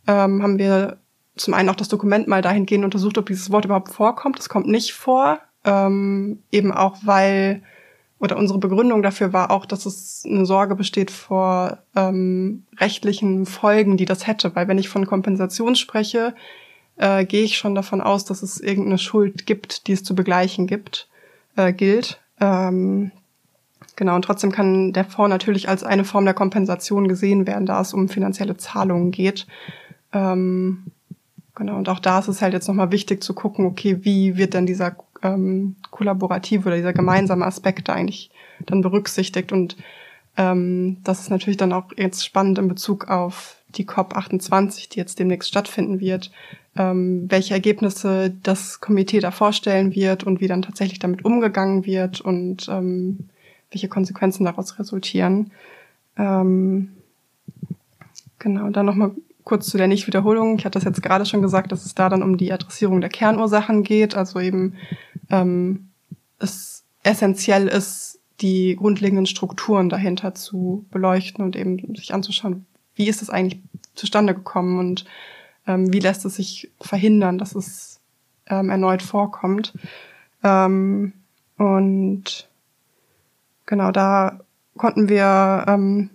Speaker 3: ähm, haben wir zum einen auch das Dokument mal dahingehend untersucht, ob dieses Wort überhaupt vorkommt. Es kommt nicht vor, ähm, eben auch weil oder unsere Begründung dafür war auch, dass es eine Sorge besteht vor ähm, rechtlichen Folgen, die das hätte. Weil wenn ich von Kompensation spreche, äh, gehe ich schon davon aus, dass es irgendeine Schuld gibt, die es zu begleichen gibt, äh, gilt. Ähm, Genau, und trotzdem kann der Fonds natürlich als eine Form der Kompensation gesehen werden, da es um finanzielle Zahlungen geht. Ähm, genau, und auch da ist es halt jetzt nochmal wichtig zu gucken, okay, wie wird denn dieser ähm, kollaborative oder dieser gemeinsame Aspekt eigentlich dann berücksichtigt und ähm, das ist natürlich dann auch jetzt spannend in Bezug auf die COP28, die jetzt demnächst stattfinden wird, ähm, welche Ergebnisse das Komitee da vorstellen wird und wie dann tatsächlich damit umgegangen wird und ähm, welche Konsequenzen daraus resultieren. Ähm, genau, dann nochmal kurz zu der Nichtwiederholung. Ich hatte das jetzt gerade schon gesagt, dass es da dann um die Adressierung der Kernursachen geht, also eben ähm, es essentiell ist, die grundlegenden Strukturen dahinter zu beleuchten und eben sich anzuschauen, wie ist es eigentlich zustande gekommen und ähm, wie lässt es sich verhindern, dass es ähm, erneut vorkommt. Ähm, und genau da konnten wir ähm,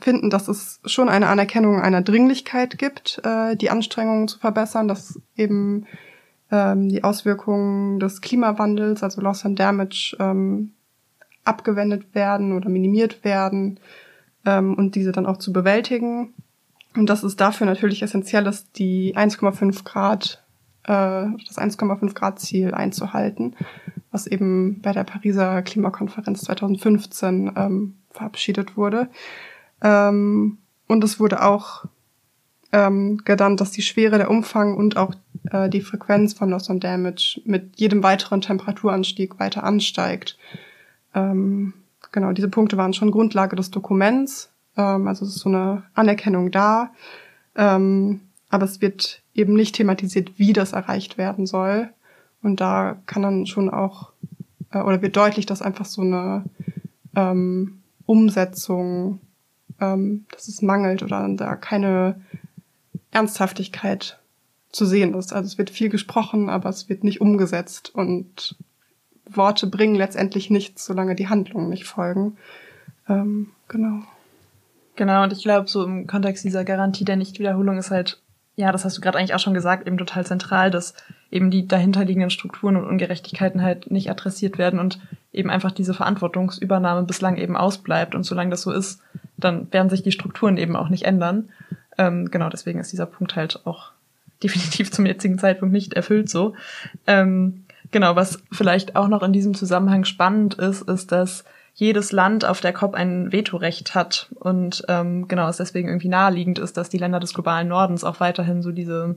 Speaker 3: finden, dass es schon eine Anerkennung einer Dringlichkeit gibt, äh, die Anstrengungen zu verbessern, dass eben ähm, die Auswirkungen des Klimawandels, also Loss and Damage, ähm, abgewendet werden oder minimiert werden ähm, und diese dann auch zu bewältigen. Und dass es dafür natürlich essentiell ist, die 1,5 Grad, äh, das 1,5 Grad Ziel einzuhalten, was eben bei der Pariser Klimakonferenz 2015 ähm, verabschiedet wurde. Ähm, und es wurde auch ähm, genannt, dass die Schwere, der Umfang und auch äh, die Frequenz von Loss and Damage mit jedem weiteren Temperaturanstieg weiter ansteigt. Ähm, genau, diese Punkte waren schon Grundlage des Dokuments. Ähm, also es ist so eine Anerkennung da. Ähm, aber es wird eben nicht thematisiert, wie das erreicht werden soll. Und da kann dann schon auch, äh, oder wird deutlich, dass einfach so eine ähm, Umsetzung, ähm, dass es mangelt oder da keine Ernsthaftigkeit zu sehen ist. Also es wird viel gesprochen, aber es wird nicht umgesetzt und Worte bringen letztendlich nichts, solange die Handlungen nicht folgen. Ähm, genau.
Speaker 2: Genau, und ich glaube, so im Kontext dieser Garantie der Nichtwiederholung ist halt, ja, das hast du gerade eigentlich auch schon gesagt, eben total zentral, dass eben die dahinterliegenden Strukturen und Ungerechtigkeiten halt nicht adressiert werden und eben einfach diese Verantwortungsübernahme bislang eben ausbleibt. Und solange das so ist, dann werden sich die Strukturen eben auch nicht ändern. Ähm, genau, deswegen ist dieser Punkt halt auch definitiv zum jetzigen Zeitpunkt nicht erfüllt so. Ähm, genau, was vielleicht auch noch in diesem Zusammenhang spannend ist, ist, dass jedes Land auf der COP ein Vetorecht hat und ähm, genau es deswegen irgendwie naheliegend ist, dass die Länder des globalen Nordens auch weiterhin so diese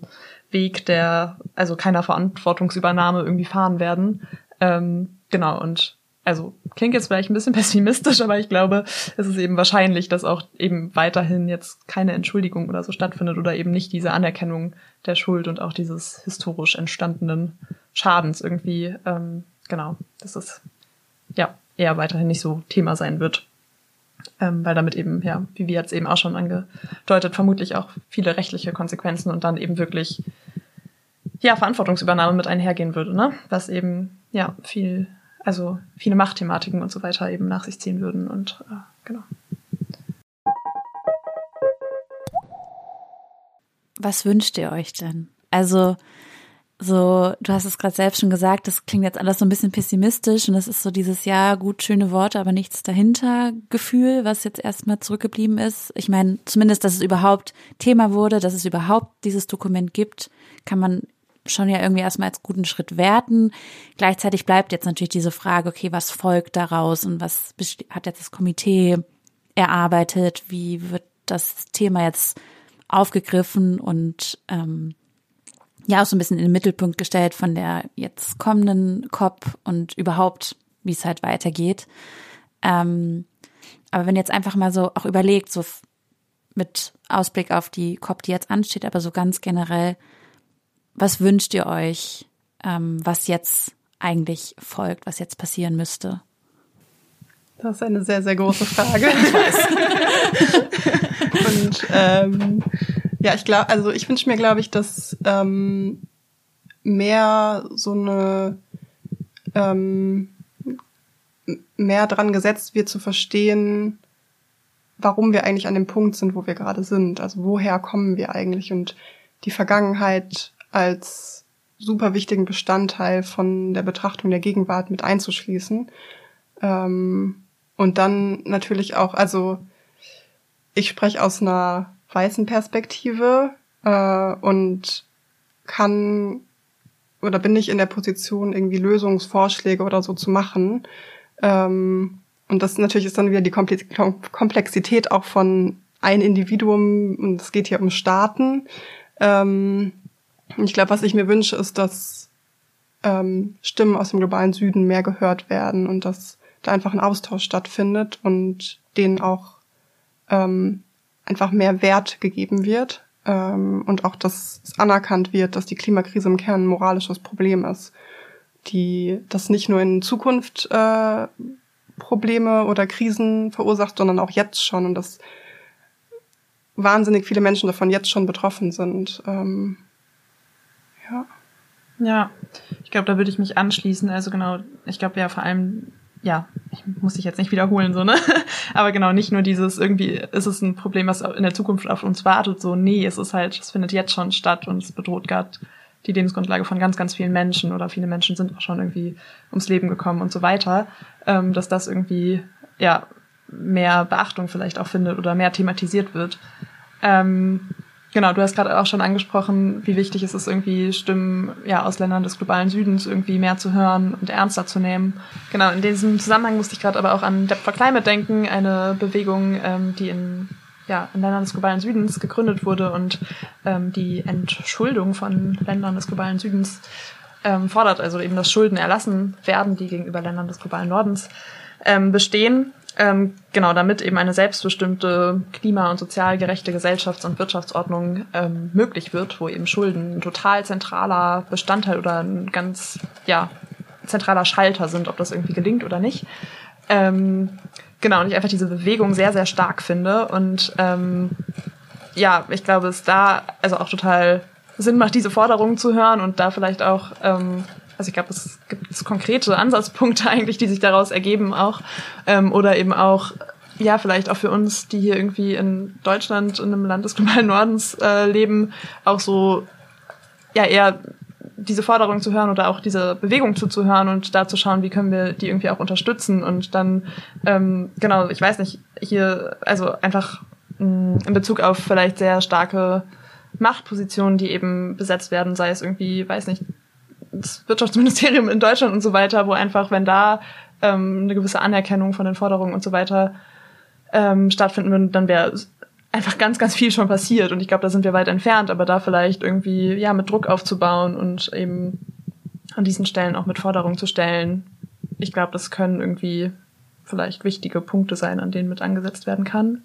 Speaker 2: Weg der also keiner Verantwortungsübernahme irgendwie fahren werden. Ähm, genau und also klingt jetzt vielleicht ein bisschen pessimistisch, aber ich glaube, es ist eben wahrscheinlich, dass auch eben weiterhin jetzt keine Entschuldigung oder so stattfindet oder eben nicht diese Anerkennung der Schuld und auch dieses historisch entstandenen Schadens irgendwie, ähm, genau, dass es ja eher weiterhin nicht so Thema sein wird. Ähm, weil damit eben, ja, wie wir jetzt eben auch schon angedeutet, vermutlich auch viele rechtliche Konsequenzen und dann eben wirklich ja, Verantwortungsübernahme mit einhergehen würde, ne? Was eben, ja, viel also viele Machtthematiken und so weiter eben nach sich ziehen würden und äh, genau.
Speaker 1: Was wünscht ihr euch denn? Also so, du hast es gerade selbst schon gesagt, das klingt jetzt alles so ein bisschen pessimistisch und das ist so dieses Jahr gut schöne Worte, aber nichts dahinter Gefühl, was jetzt erstmal zurückgeblieben ist. Ich meine, zumindest, dass es überhaupt Thema wurde, dass es überhaupt dieses Dokument gibt, kann man schon ja irgendwie erstmal als guten Schritt werten. Gleichzeitig bleibt jetzt natürlich diese Frage, okay, was folgt daraus und was hat jetzt das Komitee erarbeitet? Wie wird das Thema jetzt aufgegriffen und ähm, ja auch so ein bisschen in den Mittelpunkt gestellt von der jetzt kommenden COP und überhaupt, wie es halt weitergeht. Ähm, aber wenn jetzt einfach mal so auch überlegt, so mit Ausblick auf die COP, die jetzt ansteht, aber so ganz generell, was wünscht ihr euch, ähm, was jetzt eigentlich folgt, was jetzt passieren müsste?
Speaker 3: Das ist eine sehr, sehr große Frage. Und ähm, ja, ich glaube, also ich wünsche mir, glaube ich, dass ähm, mehr so eine ähm, mehr dran gesetzt wird zu verstehen, warum wir eigentlich an dem Punkt sind, wo wir gerade sind. Also woher kommen wir eigentlich und die Vergangenheit als super wichtigen Bestandteil von der Betrachtung der Gegenwart mit einzuschließen. Ähm, Und dann natürlich auch, also ich spreche aus einer weißen Perspektive äh, und kann oder bin ich in der Position, irgendwie Lösungsvorschläge oder so zu machen. Ähm, und das natürlich ist dann wieder die Komplexität auch von ein Individuum und es geht hier um Staaten. Ähm, ich glaube, was ich mir wünsche, ist, dass ähm, Stimmen aus dem globalen Süden mehr gehört werden und dass da einfach ein Austausch stattfindet und denen auch ähm, einfach mehr Wert gegeben wird ähm, und auch, dass es anerkannt wird, dass die Klimakrise im Kern ein moralisches Problem ist, die das nicht nur in Zukunft äh, Probleme oder Krisen verursacht, sondern auch jetzt schon und dass wahnsinnig viele Menschen davon jetzt schon betroffen sind. Ähm, ja.
Speaker 2: Ja, ich glaube, da würde ich mich anschließen. Also genau, ich glaube ja vor allem ja, ich muss dich jetzt nicht wiederholen, so, ne? Aber genau, nicht nur dieses, irgendwie ist es ein Problem, was in der Zukunft auf uns wartet, so, nee, es ist halt, es findet jetzt schon statt und es bedroht gerade die Lebensgrundlage von ganz, ganz vielen Menschen oder viele Menschen sind auch schon irgendwie ums Leben gekommen und so weiter, ähm, dass das irgendwie, ja, mehr Beachtung vielleicht auch findet oder mehr thematisiert wird. Ähm, Genau, du hast gerade auch schon angesprochen, wie wichtig es ist, irgendwie Stimmen ja, aus Ländern des globalen Südens irgendwie mehr zu hören und ernster zu nehmen. Genau, in diesem Zusammenhang musste ich gerade aber auch an Debt for Climate denken, eine Bewegung, ähm, die in, ja, in Ländern des globalen Südens gegründet wurde und ähm, die Entschuldung von Ländern des globalen Südens ähm, fordert, also eben, dass Schulden erlassen werden, die gegenüber Ländern des globalen Nordens ähm, bestehen. Ähm, genau, damit eben eine selbstbestimmte, klima- und sozial gerechte Gesellschafts- und Wirtschaftsordnung ähm, möglich wird, wo eben Schulden ein total zentraler Bestandteil oder ein ganz, ja, zentraler Schalter sind, ob das irgendwie gelingt oder nicht. Ähm, genau, und ich einfach diese Bewegung sehr, sehr stark finde und ähm, ja, ich glaube, es da also auch total Sinn macht, diese Forderungen zu hören und da vielleicht auch ähm, also ich glaube, es gibt konkrete Ansatzpunkte eigentlich, die sich daraus ergeben auch. Ähm, oder eben auch, ja, vielleicht auch für uns, die hier irgendwie in Deutschland, in einem Land des globalen Nordens äh, leben, auch so, ja, eher diese Forderung zu hören oder auch diese Bewegung zuzuhören und da zu schauen, wie können wir die irgendwie auch unterstützen und dann, ähm, genau, ich weiß nicht, hier, also einfach mh, mm, in Bezug auf vielleicht sehr starke Machtpositionen, die eben besetzt werden, sei es irgendwie, weiß nicht, das Wirtschaftsministerium in Deutschland und so weiter, wo einfach, wenn da ähm, eine gewisse Anerkennung von den Forderungen und so weiter ähm, stattfinden würde, dann wäre einfach ganz, ganz viel schon passiert. Und ich glaube, da sind wir weit entfernt, aber da vielleicht irgendwie ja mit Druck aufzubauen und eben an diesen Stellen auch mit Forderungen zu stellen. Ich glaube, das können irgendwie vielleicht wichtige Punkte sein, an denen mit angesetzt werden kann.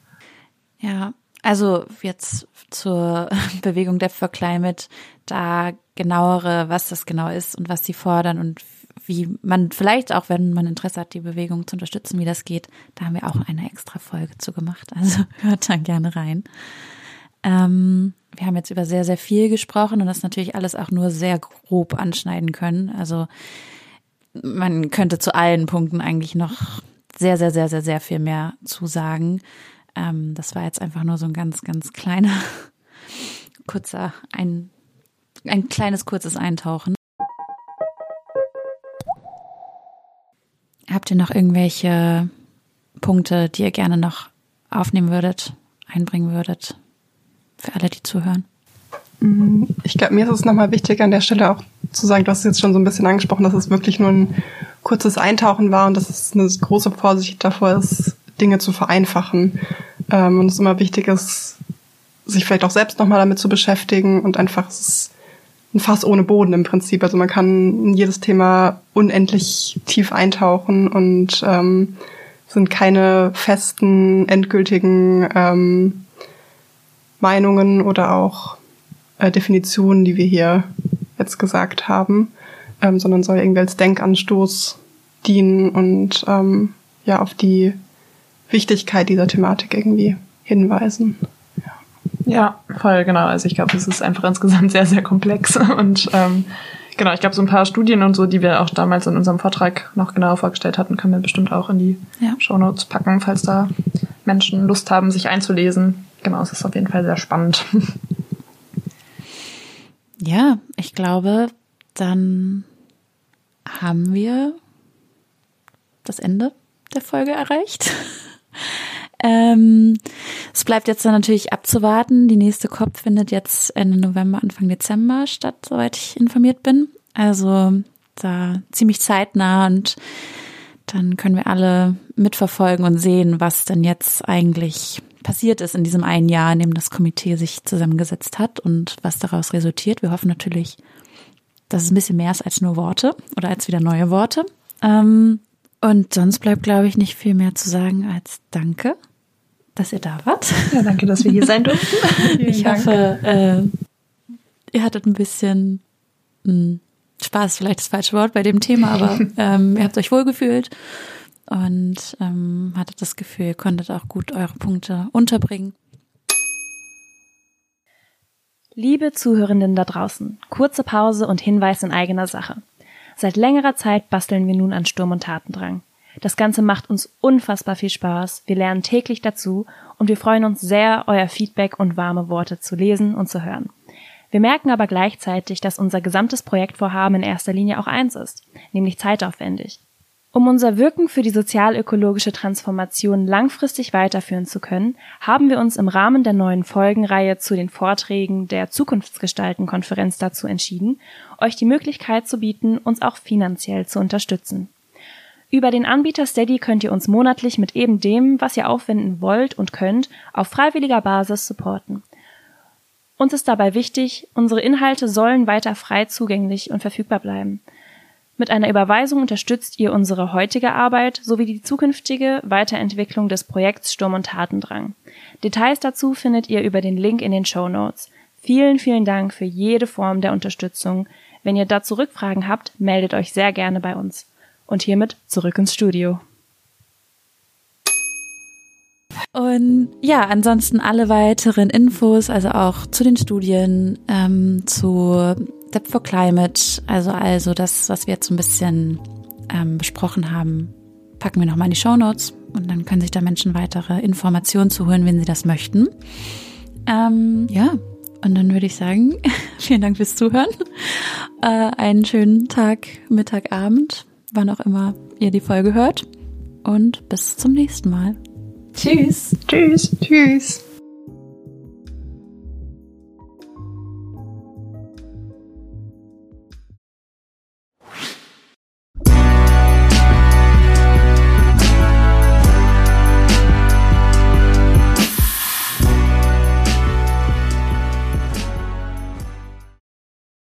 Speaker 1: Ja, also jetzt zur Bewegung Death for Climate, da genauere, was das genau ist und was sie fordern und wie man vielleicht auch, wenn man Interesse hat, die Bewegung zu unterstützen, wie das geht, da haben wir auch eine extra Folge zu gemacht. Also hört da gerne rein. Ähm, wir haben jetzt über sehr, sehr viel gesprochen und das natürlich alles auch nur sehr grob anschneiden können. Also man könnte zu allen Punkten eigentlich noch sehr, sehr, sehr, sehr, sehr viel mehr zusagen. Ähm, das war jetzt einfach nur so ein ganz, ganz kleiner, kurzer, ein, ein kleines, kurzes Eintauchen. Habt ihr noch irgendwelche Punkte, die ihr gerne noch aufnehmen würdet, einbringen würdet? Für alle, die zuhören.
Speaker 3: Mm, ich glaube, mir ist es nochmal wichtig, an der Stelle auch zu sagen, du hast es jetzt schon so ein bisschen angesprochen, dass es wirklich nur ein kurzes Eintauchen war und dass es eine große Vorsicht davor ist, Dinge zu vereinfachen. Ähm, und es immer wichtig ist, sich vielleicht auch selbst nochmal damit zu beschäftigen und einfach es ist ein Fass ohne Boden im Prinzip. Also man kann in jedes Thema unendlich tief eintauchen und ähm, sind keine festen, endgültigen ähm, Meinungen oder auch äh, Definitionen, die wir hier jetzt gesagt haben, ähm, sondern soll irgendwie als Denkanstoß dienen und ähm, ja auf die Wichtigkeit dieser Thematik irgendwie hinweisen.
Speaker 2: Ja, ja voll, genau. Also ich glaube, es ist einfach insgesamt sehr, sehr komplex. Und ähm, genau, ich glaube, so ein paar Studien und so, die wir auch damals in unserem Vortrag noch genauer vorgestellt hatten, können wir bestimmt auch in die ja. Show Notes packen, falls da Menschen Lust haben, sich einzulesen. Genau, es ist auf jeden Fall sehr spannend.
Speaker 1: Ja, ich glaube, dann haben wir das Ende der Folge erreicht. ähm, es bleibt jetzt dann natürlich abzuwarten. Die nächste COP findet jetzt Ende November, Anfang Dezember statt, soweit ich informiert bin. Also da ziemlich zeitnah und dann können wir alle mitverfolgen und sehen, was denn jetzt eigentlich passiert ist in diesem einen Jahr, in dem das Komitee sich zusammengesetzt hat und was daraus resultiert. Wir hoffen natürlich, dass es ein bisschen mehr ist als nur Worte oder als wieder neue Worte. Ähm, und sonst bleibt, glaube ich, nicht viel mehr zu sagen als Danke, dass ihr da wart.
Speaker 2: Ja, danke, dass wir hier sein durften.
Speaker 1: ich hoffe, äh, ihr hattet ein bisschen mh, hm, Spaß, vielleicht das falsche Wort bei dem Thema, aber ähm, ihr habt euch wohlgefühlt und ähm, hattet das Gefühl, ihr konntet auch gut eure Punkte unterbringen.
Speaker 4: Liebe Zuhörenden da draußen, kurze Pause und Hinweis in eigener Sache. Seit längerer Zeit basteln wir nun an Sturm und Tatendrang. Das Ganze macht uns unfassbar viel Spaß, wir lernen täglich dazu und wir freuen uns sehr, euer Feedback und warme Worte zu lesen und zu hören. Wir merken aber gleichzeitig, dass unser gesamtes Projektvorhaben in erster Linie auch eins ist, nämlich zeitaufwendig. Um unser Wirken für die sozialökologische Transformation langfristig weiterführen zu können, haben wir uns im Rahmen der neuen Folgenreihe zu den Vorträgen der Zukunftsgestalten-Konferenz dazu entschieden, euch die Möglichkeit zu bieten, uns auch finanziell zu unterstützen. Über den Anbieter Steady könnt ihr uns monatlich mit eben dem, was ihr aufwenden wollt und könnt, auf freiwilliger Basis supporten. Uns ist dabei wichtig, unsere Inhalte sollen weiter frei zugänglich und verfügbar bleiben. Mit einer Überweisung unterstützt ihr unsere heutige Arbeit sowie die zukünftige Weiterentwicklung des Projekts Sturm und Tatendrang. Details dazu findet ihr über den Link in den Show Notes. Vielen, vielen Dank für jede Form der Unterstützung. Wenn ihr dazu Rückfragen habt, meldet euch sehr gerne bei uns. Und hiermit zurück ins Studio.
Speaker 1: Und ja, ansonsten alle weiteren Infos, also auch zu den Studien, ähm, zu Step for Climate, also also das, was wir jetzt so ein bisschen ähm, besprochen haben, packen wir nochmal in die Show Notes und dann können sich da Menschen weitere Informationen zu holen, wenn sie das möchten. Ähm, ja, und dann würde ich sagen, vielen Dank fürs Zuhören. Äh, einen schönen Tag, Mittag, Abend, wann auch immer ihr die Folge hört. Und bis zum nächsten Mal.
Speaker 2: Tschüss.
Speaker 3: Tschüss. Tschüss.